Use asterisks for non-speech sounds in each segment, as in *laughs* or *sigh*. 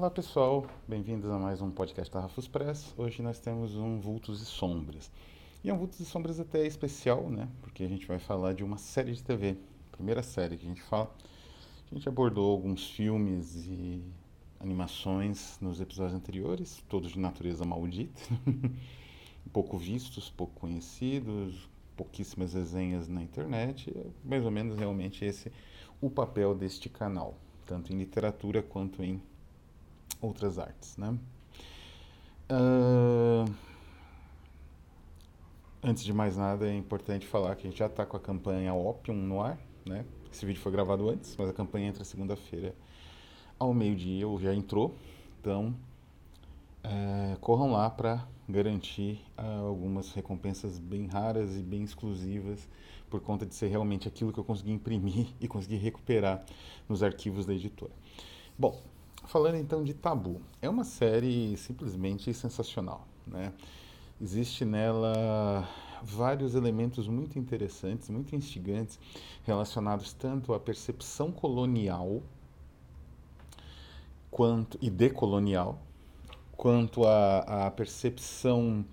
Olá pessoal, bem-vindos a mais um podcast da Rafus Press. Hoje nós temos um Vultos e Sombras. E é um Vultos e Sombras até especial, né? Porque a gente vai falar de uma série de TV. Primeira série que a gente fala. A gente abordou alguns filmes e animações nos episódios anteriores, todos de natureza maldita. *laughs* pouco vistos, pouco conhecidos, pouquíssimas resenhas na internet. É mais ou menos realmente esse o papel deste canal, tanto em literatura quanto em outras artes, né? Uh, antes de mais nada, é importante falar que a gente já está com a campanha Opium no ar, né? Esse vídeo foi gravado antes, mas a campanha entra segunda-feira ao meio-dia, ou já entrou. Então, é, corram lá para garantir uh, algumas recompensas bem raras e bem exclusivas, por conta de ser realmente aquilo que eu consegui imprimir *laughs* e consegui recuperar nos arquivos da editora. Bom, Falando então de Tabu, é uma série simplesmente sensacional, né? Existe nela vários elementos muito interessantes, muito instigantes, relacionados tanto à percepção colonial quanto e decolonial, quanto à, à percepção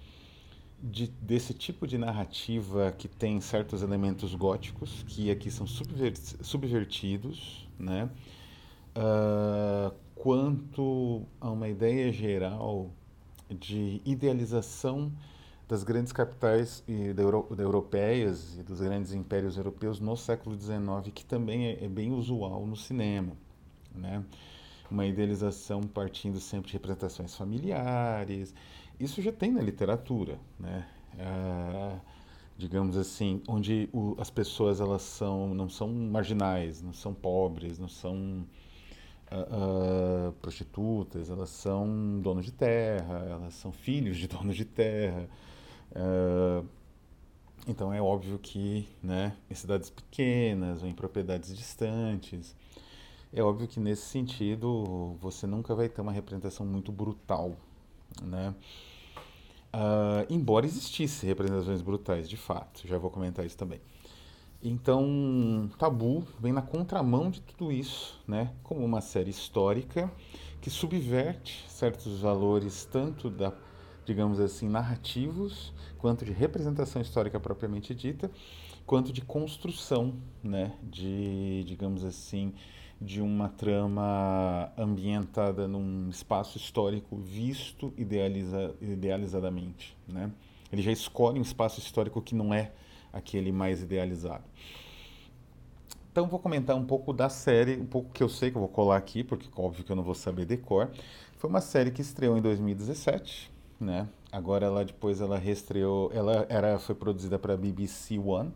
de, desse tipo de narrativa que tem certos elementos góticos, que aqui são subvertidos, né? Uh, quanto a uma ideia geral de idealização das grandes capitais e da, Euro, da europeias e dos grandes impérios europeus no século XIX, que também é, é, bem usual no cinema, né? Uma idealização partindo sempre de representações familiares. Isso já tem na literatura, né? Ah, digamos assim, onde o, as pessoas elas são não são marginais, não são pobres, não são uh, prostitutas, elas são donos de terra, elas são filhos de *laughs* donos de terra. Uh, então é óbvio que, né, em cidades pequenas ou em propriedades distantes, é óbvio que nesse sentido você nunca vai ter uma representação muito brutal, né? Uh, embora existisse representações brutais, de fato, já vou comentar isso também. Então, Tabu vem na contramão de tudo isso, né? Como uma série histórica que subverte certos valores tanto da, digamos assim, narrativos, quanto de representação histórica propriamente dita, quanto de construção, né, de, digamos assim, de uma trama ambientada num espaço histórico visto idealiza, idealizadamente, né? Ele já escolhe um espaço histórico que não é aquele mais idealizado. Então vou comentar um pouco da série, um pouco que eu sei que eu vou colar aqui, porque óbvio que eu não vou saber decor. Foi uma série que estreou em 2017, né? Agora ela depois ela reestreou, ela era foi produzida para a BBC One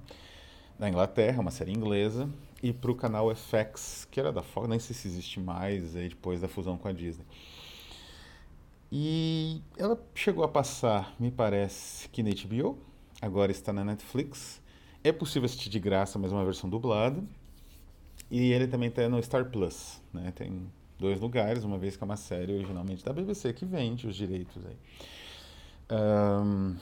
da Inglaterra, uma série inglesa, e para o canal FX, que era da Fox, nem sei se existe mais aí depois da fusão com a Disney. E ela chegou a passar, me parece, que na HBO, agora está na Netflix. É possível assistir de graça, mas uma versão dublada. E ele também está no Star Plus, né? Tem dois lugares, uma vez que é uma série originalmente da BBC que vende os direitos aí. Um,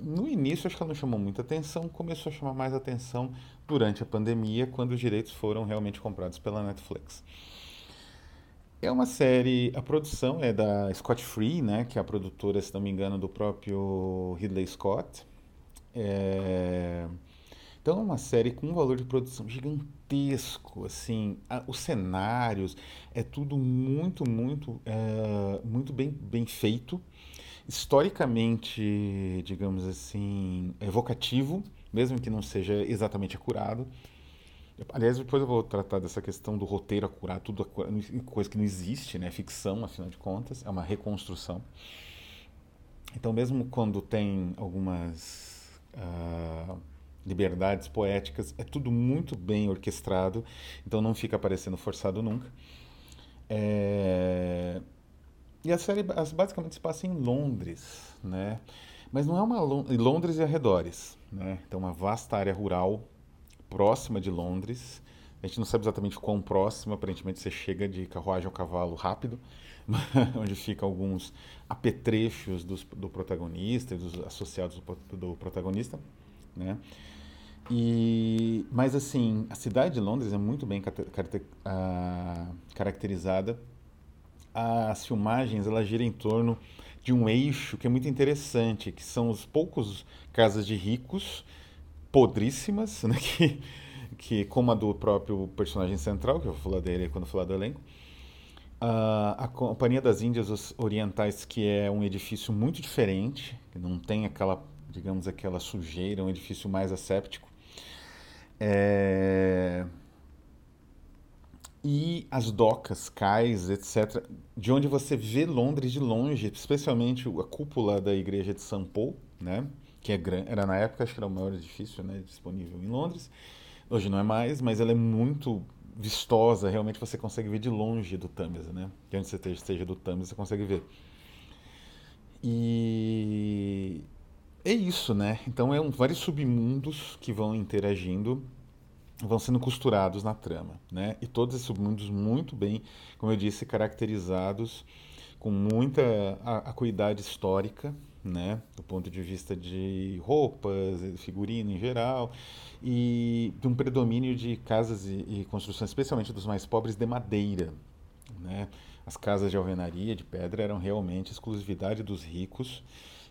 no início acho que ela não chamou muita atenção, começou a chamar mais atenção durante a pandemia, quando os direitos foram realmente comprados pela Netflix. É uma série, a produção é da Scott Free, né, que é a produtora, se não me engano, do próprio Ridley Scott. É... Então é uma série com um valor de produção gigantesco, assim, a, os cenários, é tudo muito, muito, é, muito bem, bem feito, historicamente, digamos assim, evocativo, mesmo que não seja exatamente acurado. Aliás, depois eu vou tratar dessa questão do roteiro acurado, tudo acurado, coisa que não existe, né? Ficção, afinal de contas, é uma reconstrução. Então, mesmo quando tem algumas uh, liberdades poéticas, é tudo muito bem orquestrado, então não fica parecendo forçado nunca. É... E a série basicamente se passa em Londres, né? Mas não é uma Londres e arredores, né? Então uma vasta área rural próxima de Londres. A gente não sabe exatamente quão próximo, aparentemente você chega de carruagem ao cavalo rápido, *laughs* onde ficam alguns apetrechos dos, do protagonista e dos associados do, do protagonista, né? E, mas assim, a cidade de Londres é muito bem uh, caracterizada. as filmagens ela gira em torno de um eixo que é muito interessante, que são os poucos casas de ricos podríssimas, né, *laughs* que, que como a do próprio personagem central, que eu vou falar dele quando falar do elenco, Uh, a Companhia das Índias Orientais, que é um edifício muito diferente, não tem aquela, digamos, aquela sujeira, um edifício mais asséptico. É... E as docas, cais, etc., de onde você vê Londres de longe, especialmente a cúpula da igreja de St. Paul, né? que é grande, era na época, acho que era o maior edifício né, disponível em Londres. Hoje não é mais, mas ela é muito vistosa, realmente você consegue ver de longe do Tâmisa, né? De onde você esteja do Tâmisa, você consegue ver. E é isso, né? Então é um, vários submundos que vão interagindo, vão sendo costurados na trama, né? E todos esses submundos muito bem, como eu disse, caracterizados com muita acuidade histórica, né? Do ponto de vista de roupas, figurino em geral, e de um predomínio de casas e, e construções, especialmente dos mais pobres, de madeira, né? As casas de alvenaria, de pedra, eram realmente exclusividade dos ricos,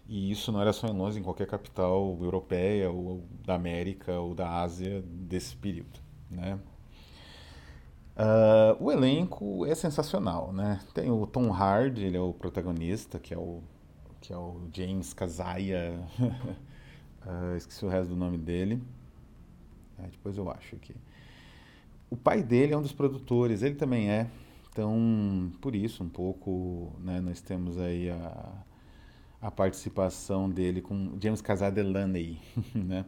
e isso não era só em Londres, em qualquer capital europeia, ou da América, ou da Ásia desse período, né? Uh, o elenco é sensacional, né? Tem o Tom Hardy, ele é o protagonista, que é o que é o James Kazaya. uh, *laughs* esqueci o resto do nome dele. É, depois eu acho aqui. O pai dele é um dos produtores, ele também é. Então, por isso, um pouco, né, nós temos aí a, a participação dele com James Casadelaney, *laughs* né?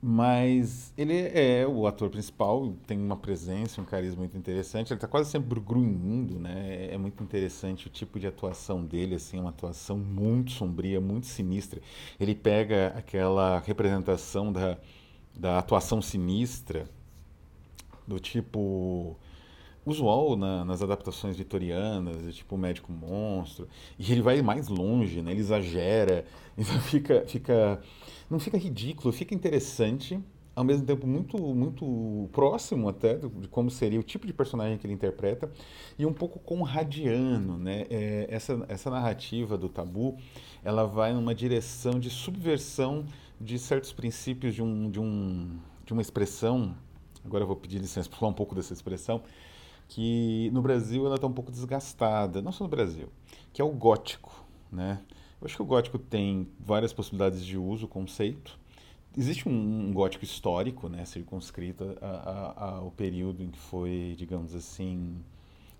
Mas ele é o ator principal, tem uma presença, um carisma muito interessante. Ele está quase sempre grunhindo, né? É muito interessante o tipo de atuação dele, assim, uma atuação muito sombria, muito sinistra. Ele pega aquela representação da, da atuação sinistra, do tipo usual na, nas adaptações vitorianas, tipo médico monstro, e ele vai mais longe, né? Ele exagera, *laughs* então fica, fica não fica ridículo, fica interessante, ao mesmo tempo muito muito próximo até de como seria o tipo de personagem que ele interpreta e um pouco conradiano, né? É, essa essa narrativa do tabu, ela vai numa direção de subversão de certos princípios de um de um de uma expressão. Agora eu vou pedir licença para falar um pouco dessa expressão que no Brasil ela está um pouco desgastada, não só no Brasil, que é o gótico, né? Eu acho que o gótico tem várias possibilidades de uso, conceito. Existe um, um, gótico histórico, né, circunscrito a, a, ao período em que foi, digamos assim,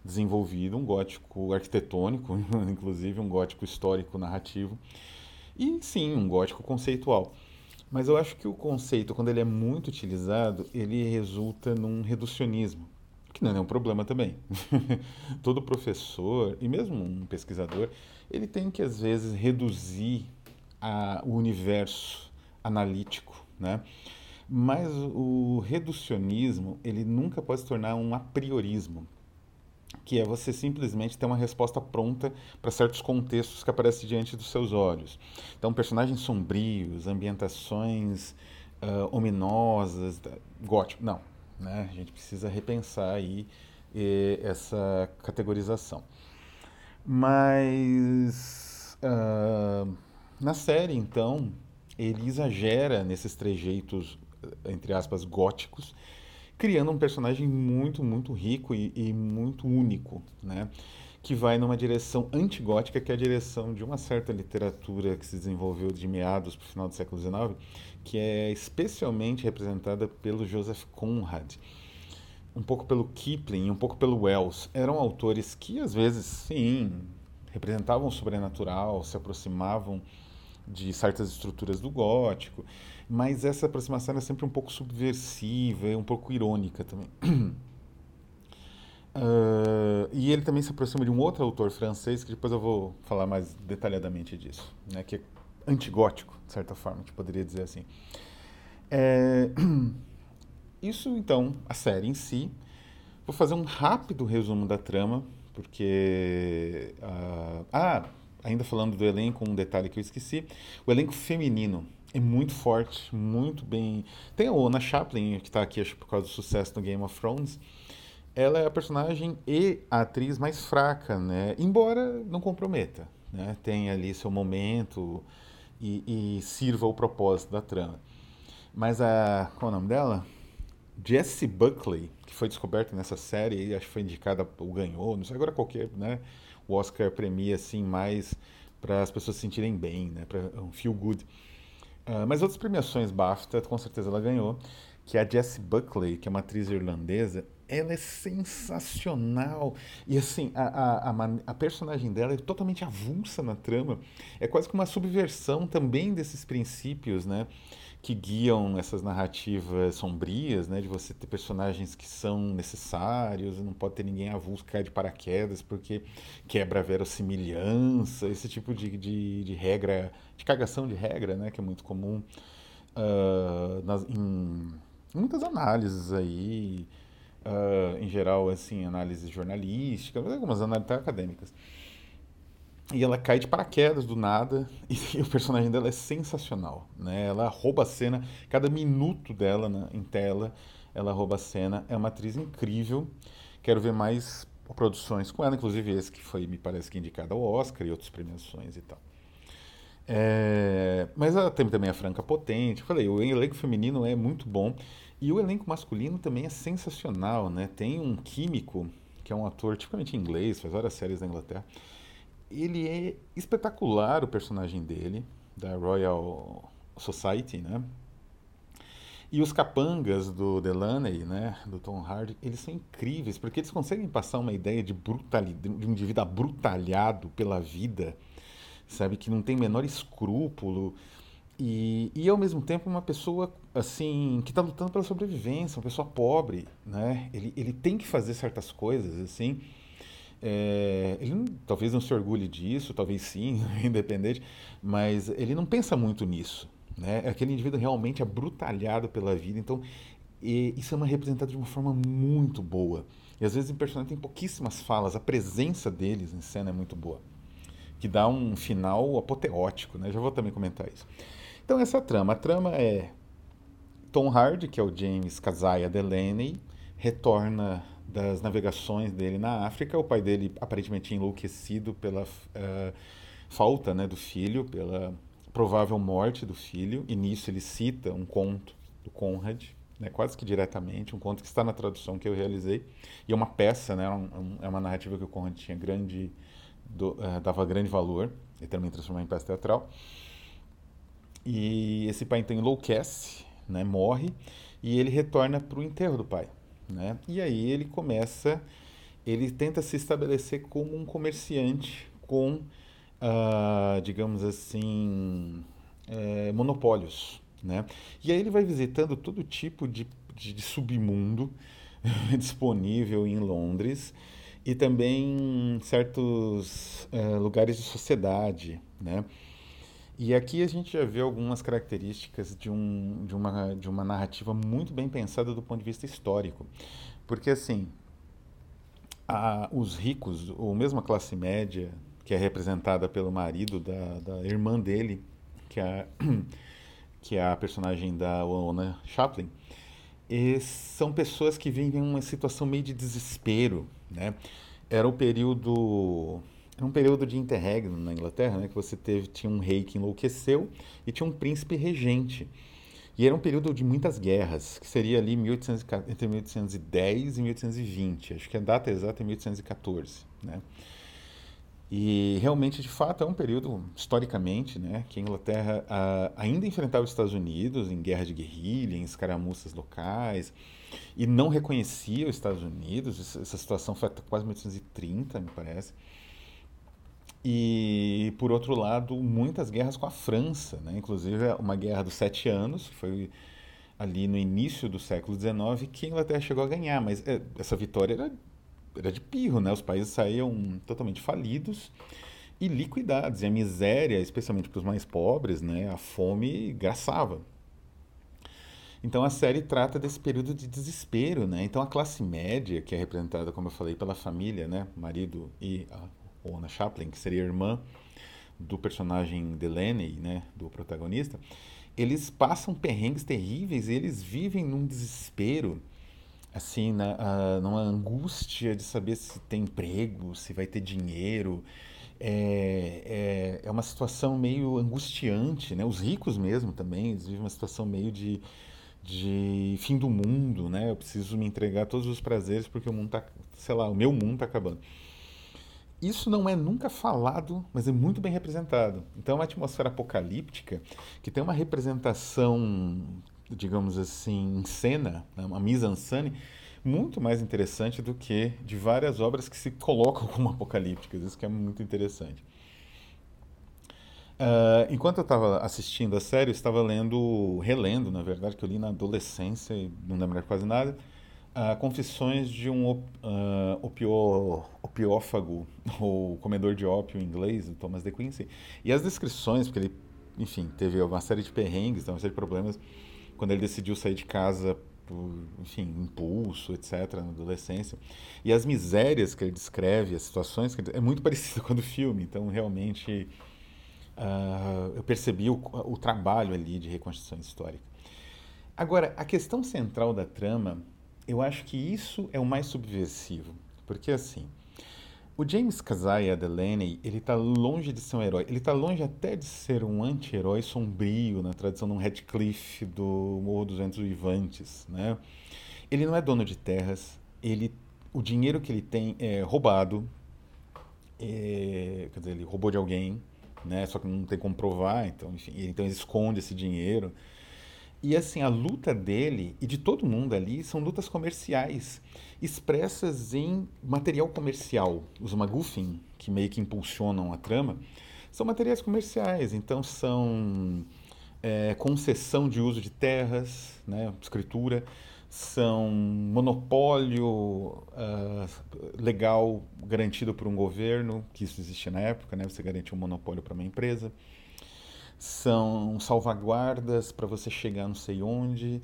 desenvolvido, um gótico arquitetônico, *laughs* inclusive um gótico histórico narrativo, e sim, um gótico conceitual. Mas eu acho que o conceito, quando ele é muito utilizado, ele resulta num reducionismo que não é um problema também. *laughs* Todo professor e mesmo um pesquisador, ele tem que às vezes reduzir a, o universo analítico, né? Mas o reducionismo, ele nunca pode se tornar um apriorismo, que é você simplesmente ter uma resposta pronta para certos contextos que aparecem diante dos seus olhos. Então, personagens sombrios, ambientações uh, ominosas, gótico, não, né? A gente precisa repensar aí eh, essa categorização. Mas uh, na série, então, ele exagera nesses trejeitos, entre aspas, góticos, criando um personagem muito, muito rico e, e muito único, né? Que vai numa direção antigótica, que é a direção de uma certa literatura que se desenvolveu de meados para o final do século XIX, que é especialmente representada pelo Joseph Conrad, um pouco pelo Kipling, um pouco pelo Wells. Eram autores que às vezes, sim, representavam o sobrenatural, se aproximavam de certas estruturas do gótico, mas essa aproximação era sempre um pouco subversiva, um pouco irônica também. *clears throat* Uh, e ele também se aproxima de um outro autor francês, que depois eu vou falar mais detalhadamente disso, né, que é antigótico, de certa forma, gente poderia dizer assim. É, *clears throat* isso, então, a série em si. Vou fazer um rápido resumo da trama, porque... Uh, ah, ainda falando do elenco, um detalhe que eu esqueci. O elenco feminino é muito forte, muito bem... Tem a Ona Chaplin, que está aqui acho, por causa do sucesso no Game of Thrones, ela é a personagem e a atriz mais fraca, né? Embora não comprometa, né? Tem ali seu momento e, e sirva o propósito da trama. Mas a. Qual é o nome dela? Jessie Buckley, que foi descoberta nessa série, acho que foi indicada ou ganhou, não sei agora qualquer, né? O Oscar premia assim mais para as pessoas se sentirem bem, né? Para um feel good. Uh, mas outras premiações BAFTA, com certeza ela ganhou, que é a Jessie Buckley, que é uma atriz irlandesa, ela é sensacional. E assim, a, a, a, a, personagem dela é totalmente avulsa na trama. É quase que uma subversão também desses princípios, né? Que guiam essas narrativas sombrias, né? De você ter personagens que são necessários, não pode ter ninguém avulso cair de paraquedas porque quebra a verossimilhança, esse tipo de, de, de regra, de cagação de regra, né? Que é muito comum uh, nas, em muitas análises aí uh, em geral, assim, análises jornalísticas, algumas análises acadêmicas. E ela cai de paraquedas do nada *laughs* e, o personagem dela é sensacional, né? Ela rouba a cena, cada minuto dela em tela, ela rouba a cena. É uma atriz incrível. Quero ver mais produções com ela, inclusive esse que foi, me parece que indicado ao Oscar e outras premiações e tal. É, mas ela tem também a Franca Potente. Eu falei, o elenco feminino é muito bom. E o elenco masculino também é sensacional, né? Tem um químico, que é um ator tipicamente inglês, faz várias séries na Inglaterra. Ele é espetacular, o personagem dele, da Royal Society, né? E os capangas do Delaney, né, do Tom Hardy, eles são incríveis, porque eles conseguem passar uma ideia de brutalidade, de um indivíduo abrutalhado pela vida, sabe, que não tem o menor escrúpulo, e, e ao mesmo tempo uma pessoa assim que está lutando pela sobrevivência, uma pessoa pobre, né? Ele, ele tem que fazer certas coisas assim. É, ele não, talvez não se orgulhe disso, talvez sim, *laughs* independente, mas ele não pensa muito nisso. Né? É aquele indivíduo realmente abrutalhado pela vida, então e, isso é uma representada de uma forma muito boa. E às vezes o personagem tem pouquíssimas falas, a presença deles em cena é muito boa, que dá um final apoteótico, né? Já vou também comentar isso. Então, essa trama. A trama é Tom Hardy, que é o James Kazaya Delaney, retorna das navegações dele na África. O pai dele aparentemente enlouquecido pela uh, falta né, do filho, pela provável morte do filho. E nisso ele cita um conto do Conrad, né, quase que diretamente, um conto que está na tradução que eu realizei. E é uma peça, né, um, é uma narrativa que o Conrad tinha grande, do, uh, dava grande valor, e também transformou em peça teatral. E esse pai então enlouquece, né, morre, e ele retorna para o enterro do pai. Né? E aí ele começa, ele tenta se estabelecer como um comerciante com, uh, digamos assim, é, monopólios. Né? E aí ele vai visitando todo tipo de, de, de submundo *laughs* disponível em Londres e também certos uh, lugares de sociedade, né? E aqui a gente já vê algumas características de, um, de, uma, de uma narrativa muito bem pensada do ponto de vista histórico. Porque, assim, a, os ricos, ou mesmo a classe média, que é representada pelo marido da, da irmã dele, que é, *clears throat* que é a personagem da Ona Chaplin, são pessoas que vivem uma situação meio de desespero, né? Era o período era um período de interregno na Inglaterra, né, que você teve, tinha um rei que enlouqueceu e tinha um príncipe regente. E era um período de muitas guerras, que seria ali 1800, entre 1810 e 1820. Acho que a data exata é 1814. Né? E realmente, de fato, é um período, historicamente, né, que a Inglaterra a, ainda enfrentava os Estados Unidos em guerra de guerrilha, em escaramuças locais, e não reconhecia os Estados Unidos. Essa situação foi até quase 1830, me parece. E, por outro lado, muitas guerras com a França, né? inclusive uma guerra dos sete anos, que foi ali no início do século XIX, que a Inglaterra chegou a ganhar, mas é, essa vitória era, era de pirro, né? os países saíam totalmente falidos e liquidados, e a miséria, especialmente para os mais pobres, né? a fome graçava. Então a série trata desse período de desespero, né? Então a classe média, que é representada, como eu falei, pela família, né? Marido e a Ona Chaplin, que seria irmã do personagem Delaney, né, do protagonista, eles passam perrengues terríveis e eles vivem num desespero assim, na, uh, numa angústia de saber se tem emprego, se vai ter dinheiro. É, é, é uma situação meio angustiante, né? Os ricos mesmo também, eles vivem uma situação meio de, de fim do mundo, né? Eu preciso me entregar a todos os prazeres porque o mundo tá, sei lá, o meu mundo tá acabando. Isso não é nunca falado, mas é muito bem representado. Então, é uma atmosfera apocalíptica que tem uma representação digamos assim, em cena, né, uma mise-en-scène, muito mais interessante do que de várias obras que se colocam como apocalípticas. Isso que é muito interessante. Uh, enquanto eu estava assistindo a série, eu estava lendo, relendo, na verdade, que eu li na adolescência e não lembro quase nada, Confissões de um op, uh, opio, opiófago, *laughs* ou comedor de ópio em inglês, Thomas de Quincey. E as descrições, porque ele, enfim, teve uma série de perrengues, uma série de problemas, quando ele decidiu sair de casa por, enfim, impulso, etc., na adolescência. E as misérias que ele descreve, as situações, que ele, é muito *laughs* parecido com a do filme. Então, realmente, uh, eu percebi o, o trabalho ali de reconstrução histórica. Agora, a questão central da trama, eu acho que isso é o mais subversivo. Porque, assim, o James Kazaya Delaney, ele está longe de ser um herói. Ele está longe até de ser um anti-herói sombrio, na tradição de um Radcliffe do Morro dos Ventos Vivantes, né? Ele não é dono de terras, ele, o dinheiro que ele tem é roubado, é, quer dizer, ele roubou de alguém, né? Só que não tem como provar, então, enfim, então ele esconde esse dinheiro. E assim, a luta dele e de todo mundo ali são lutas comerciais expressas em material comercial. Os MacGuffin, que meio que impulsionam a trama, são materiais comerciais, então são é, concessão de uso de terras, né, escritura, são monopólio uh, legal garantido por um governo, que isso existia na época, né, você garantia um monopólio para uma empresa, são salvaguardas para você chegar não sei onde,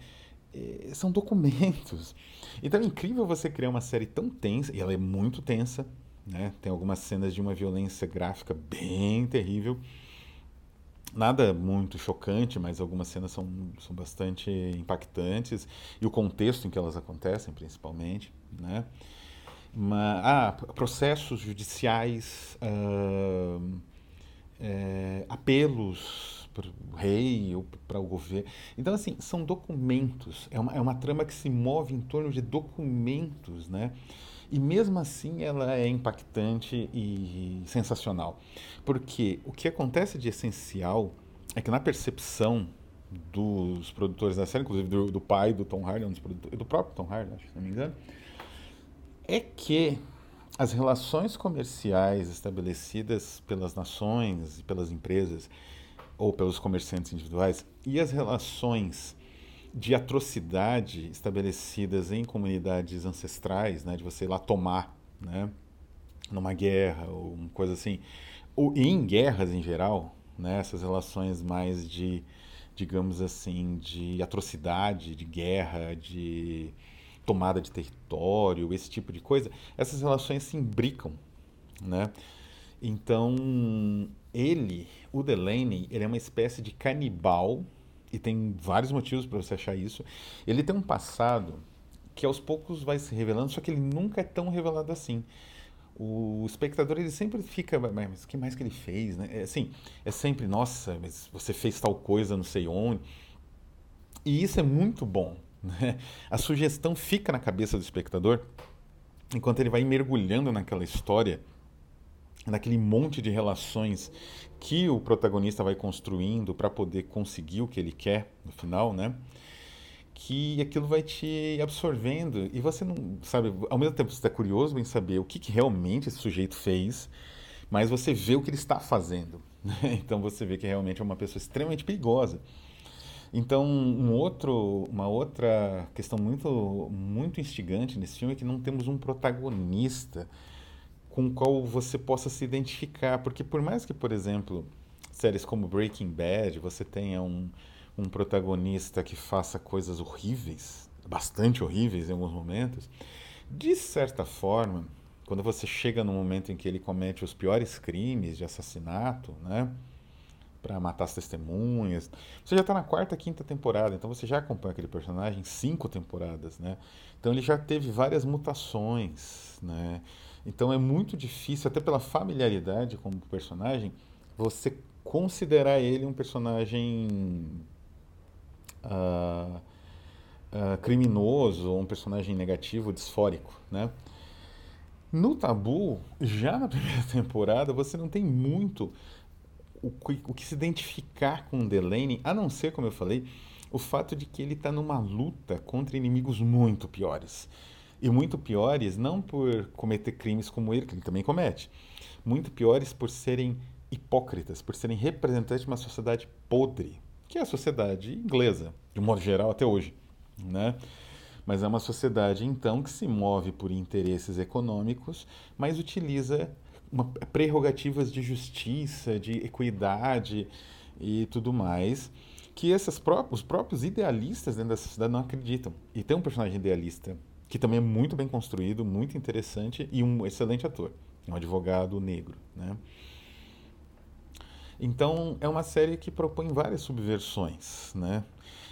é, são documentos. Então é incrível você criar uma série tão tensa, e ela é muito tensa, né? Tem algumas cenas de uma violência gráfica bem terrível. Nada muito chocante, mas algumas cenas são, são bastante impactantes. E o contexto em que elas acontecem, principalmente, né? Mas, ah, processos judiciais, uh, é, apelos para o rei ou para o governo. Então, assim, são documentos, é uma, é uma trama que se move em torno de documentos, né? E mesmo assim ela é impactante e sensacional. Porque o que acontece de essencial é que na percepção dos produtores da série, inclusive do, do pai do Tom Hardy, um dos produtores, do próprio Tom Hardy, acho, se não me engano, é que as relações comerciais estabelecidas pelas nações e pelas empresas ou pelos comerciantes individuais e as relações de atrocidade estabelecidas em comunidades ancestrais, né, de você ir lá tomar, né, numa guerra ou uma coisa assim, ou em guerras em geral, né, essas relações mais de, digamos assim, de atrocidade, de guerra, de tomada de território, esse tipo de coisa, essas relações se imbricam, né? Então, ele, o Delaney, ele é uma espécie de canibal, e tem vários motivos para você achar isso. Ele tem um passado que aos poucos vai se revelando, só que ele nunca é tão revelado assim. O espectador ele sempre fica, mas o que mais que ele fez, né? É, assim, é sempre, nossa, mas você fez tal coisa, não sei onde. E isso é muito bom. Né? A sugestão fica na cabeça do espectador enquanto ele vai mergulhando naquela história naquele monte de relações que o protagonista vai construindo para poder conseguir o que ele quer no final, né? Que aquilo vai te absorvendo e você não sabe, ao mesmo tempo você está curioso em saber o que, que realmente esse sujeito fez, mas você vê o que ele está fazendo. *laughs* Né? Então você vê que realmente é uma pessoa extremamente perigosa. Então, um outro, uma outra questão muito, muito instigante nesse filme é que não temos um protagonista com o qual você possa se identificar. Porque por mais que, por exemplo, séries como Breaking Bad, você tenha um, um protagonista que faça coisas horríveis, bastante horríveis em alguns momentos, de certa forma, quando você chega no momento em que ele comete os piores crimes de assassinato, né? Para matar as testemunhas. Você já está na quarta, quinta temporada, então você já acompanha aquele personagem cinco temporadas, né? Então ele já teve várias mutações, né? Então é muito difícil, até pela familiaridade como personagem, você considerar ele um personagem uh, uh, criminoso um personagem negativo, disfórico, né? No Tabu, já na primeira *laughs* temporada, você não tem muito o que, o que se identificar com Delaney, a não ser, como eu falei, o fato de que ele está numa luta contra inimigos muito piores. E muito piores não por cometer crimes como ele, que ele também comete, muito piores por serem hipócritas, por serem representantes de uma sociedade podre, que é a sociedade inglesa, de um modo geral até hoje, né? Mas é uma sociedade então que se move por interesses econômicos, mas utiliza uma, prerrogativas de justiça, de equidade e tudo mais, que esses próprios, os próprios idealistas dentro da sociedade não acreditam. E tem um personagem idealista que também é muito bem construído, muito interessante e um excelente ator, um advogado negro, né? Então, é uma série que propõe várias subversões, né?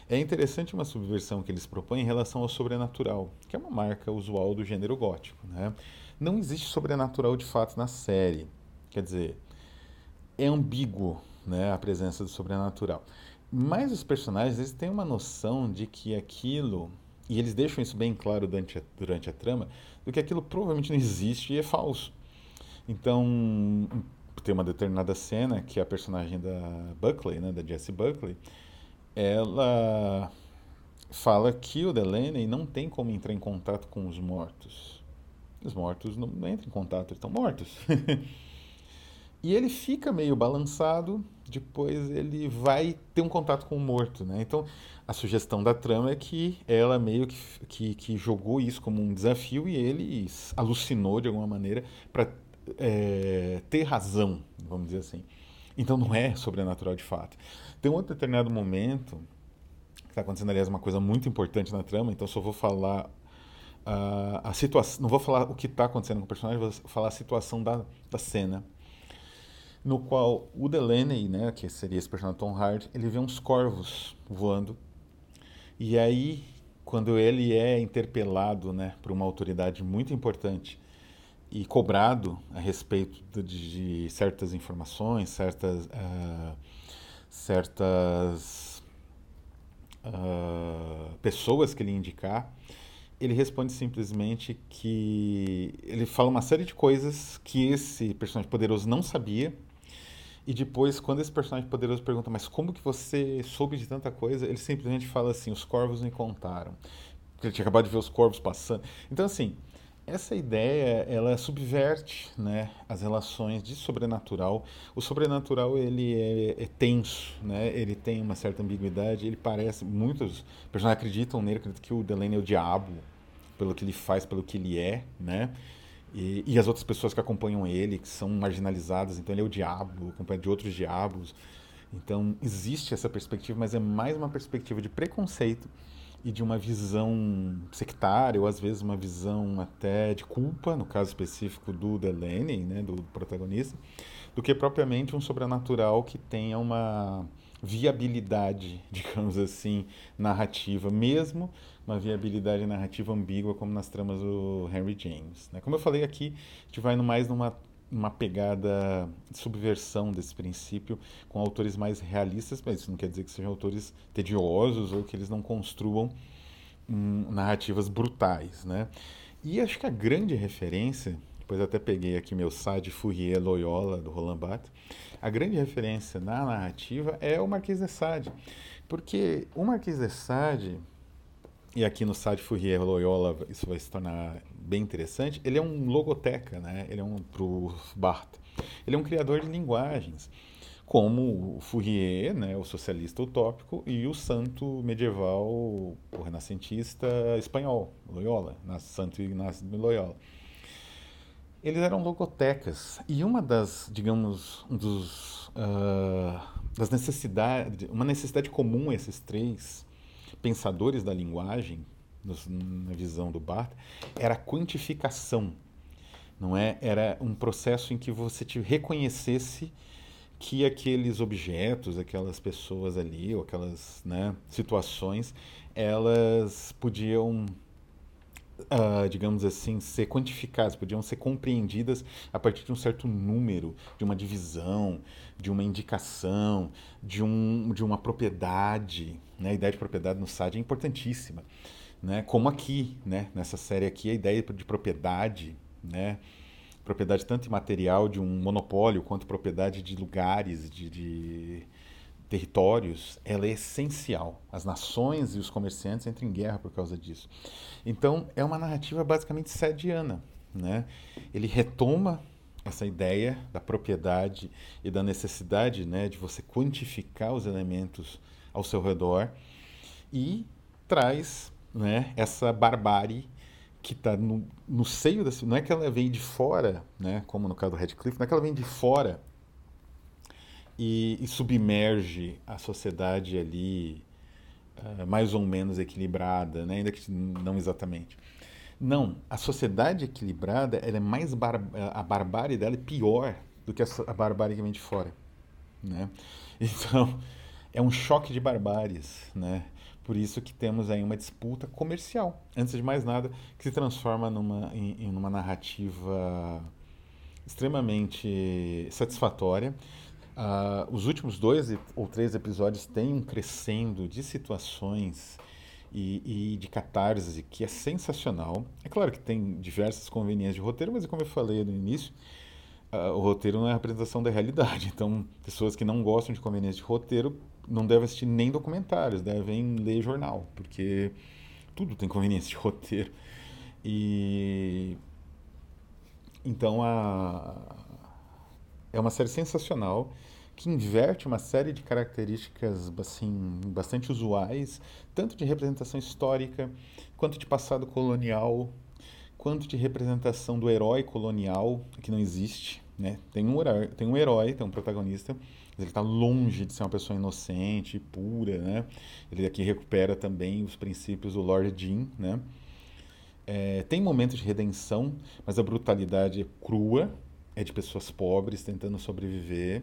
É interessante uma subversão que eles propõem em relação ao sobrenatural, que é uma marca usual do gênero gótico, né? Não existe sobrenatural de fato na série. Quer dizer, é ambíguo né, a presença do sobrenatural. Mas os personagens eles têm uma noção de que aquilo, e eles deixam isso bem claro durante a, durante a trama, do que aquilo provavelmente não existe e é falso. Então, tem uma determinada cena que a personagem da Buckley, né, da Jessie Buckley, ela fala que o Delaney não tem como entrar em contato com os mortos. Os mortos não, entram em contato, eles estão mortos. *laughs* e ele fica meio balançado, depois ele vai ter um contato com o morto, né? Então, a sugestão da trama é que ela meio que, que, que jogou isso como um desafio e ele alucinou de alguma maneira para é, ter razão, vamos dizer assim. Então, não é sobrenatural de fato. Tem um outro determinado momento que está acontecendo, aliás, uma coisa muito importante na trama, então só vou falar a, situação. Não vou falar o que está acontecendo com o personagem, vou falar a situação da, da cena. No qual o Delaney, né, que seria esse personagem Tom Hardy, ele vê uns corvos voando. E aí, quando ele é interpelado né, por uma autoridade muito importante e cobrado a respeito de, de certas informações, certas, uh, certas uh, pessoas que ele indicar, ele responde simplesmente que ele fala uma série de coisas que esse personagem poderoso não sabia. E depois, quando esse personagem poderoso pergunta, mas como que você soube de tanta coisa? Ele simplesmente fala assim: os corvos me contaram. Porque ele tinha acabado de ver os corvos passando. Então, assim, essa ideia ela subverte né, as relações de sobrenatural. O sobrenatural ele é, é, tenso, né? ele tem uma certa ambiguidade. Ele parece muitos personagens acreditam nele, acreditam que o Delaney é o diabo pelo que ele faz, pelo que ele é, né? E, e, as outras pessoas que acompanham ele, que são marginalizadas, então ele é o diabo, acompanhado de outros diabos. Então existe essa perspectiva, mas é mais uma perspectiva de preconceito e de uma visão sectária, ou às vezes uma visão até de culpa, no caso específico do Delaney, né, do protagonista, do que propriamente um sobrenatural que tenha uma viabilidade, *laughs* digamos assim, narrativa, mesmo uma viabilidade narrativa ambígua, como nas tramas do Henry James. Né? Como eu falei aqui, a gente vai no mais numa uma pegada de subversão desse princípio com autores mais realistas, mas isso não quer dizer que sejam autores tediosos ou que eles não construam hum, narrativas brutais, né? E acho que a grande referência, depois até peguei aqui meu Sade Fourier Loyola, do Roland Barthes, a grande referência na narrativa é o Marquês de Sade, porque o Marquês de Sade e aqui no site Fourier Loyola isso vai se tornar bem interessante, ele é um logoteca, né? ele é um, pro Barthes, ele é um criador de linguagens, como o Fourier, né, o socialista utópico, e o santo medieval, o renascentista espanhol, Loyola, Santo Inácio de Loyola. Eles eram logotecas, e uma das, digamos, dos, uh, das necessidades, uma necessidade comum a esses três pensadores da linguagem, na visão do Barthes, era a quantificação, não é? Era um processo em que você te reconhecesse que aqueles objetos, aquelas pessoas ali, ou aquelas né, situações, elas podiam uh, digamos assim, ser quantificadas, podiam ser compreendidas a partir de um certo número, de uma divisão, de uma indicação, de, um, de uma propriedade. Né? A ideia de propriedade no SAD é importantíssima. Né? Como aqui, né? nessa série aqui, a ideia de propriedade, né? propriedade tanto imaterial de um monopólio quanto propriedade de lugares, de, de territórios, ela é essencial. As nações e os comerciantes entram em guerra por causa disso. Então, é uma narrativa basicamente sediana. Né? Ele retoma essa ideia da propriedade e da necessidade né, de você quantificar os elementos ao seu redor e traz né, essa barbárie que está no, no, seio da não é que ela vem de fora, né, como no caso do Redcliffe, não é que ela vem de fora e, e submerge a sociedade ali uh, mais ou menos equilibrada, né? ainda que não exatamente. Não, a sociedade equilibrada ela é mais bar a barbárie dela é pior do que a, a barbárie que vem de fora, né? *laughs* Então é um choque de barbáries, né? Por isso que temos aí uma disputa comercial, antes de mais nada, que se transforma numa, em, em uma narrativa extremamente satisfatória Uh, os últimos dois ou três episódios têm um crescendo de situações e, e, de catarse que é sensacional. É claro que tem diversas conveniências de roteiro, mas como eu falei no início, uh, o roteiro não é a representação da realidade. *laughs* Então, pessoas que não gostam de conveniências de roteiro não devem assistir nem documentários, devem ler jornal, porque tudo tem conveniência de roteiro. E então a é uma série sensacional que inverte uma série de características assim bastante usuais, tanto de representação histórica, quanto de passado colonial, quanto de representação do herói colonial, que não existe, né? Tem um herói, tem um herói, tem um protagonista, mas ele está longe de ser uma pessoa inocente, pura, né? Ele aqui recupera também os princípios do Lord Jean, né? É, tem momentos de redenção, mas a brutalidade é crua, é de pessoas pobres tentando sobreviver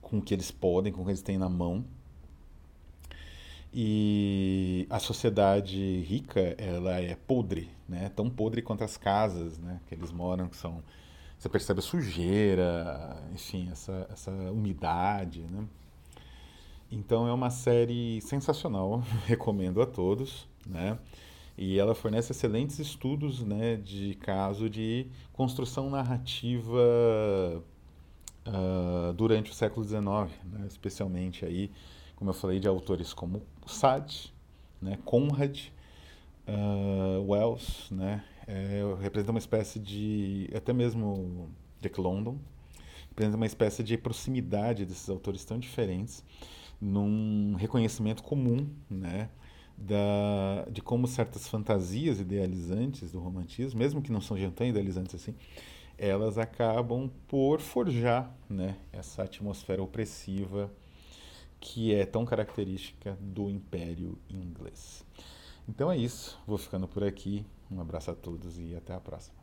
com o que eles podem, com o que eles têm na mão. E a sociedade rica, ela é podre, né? Tão podre quanto as casas, né? Que eles moram, que são... Você percebe a sujeira, enfim, essa, essa umidade, né? Então é uma série sensacional, *laughs* recomendo a todos, né? E ela fornece excelentes estudos né, de caso de construção narrativa uh, durante o século XIX, né, especialmente aí, como eu falei, de autores como Sade, né, Conrad, uh, Wells, né, é, representa uma espécie de, até mesmo Jack London, representa uma espécie de proximidade desses autores tão diferentes num reconhecimento comum, né, da, de como certas fantasias idealizantes do romantismo, mesmo que não sejam tão idealizantes assim, elas acabam por forjar né, essa atmosfera opressiva que é tão característica do Império Inglês. Então é isso, vou ficando por aqui. Um abraço a todos e até a próxima.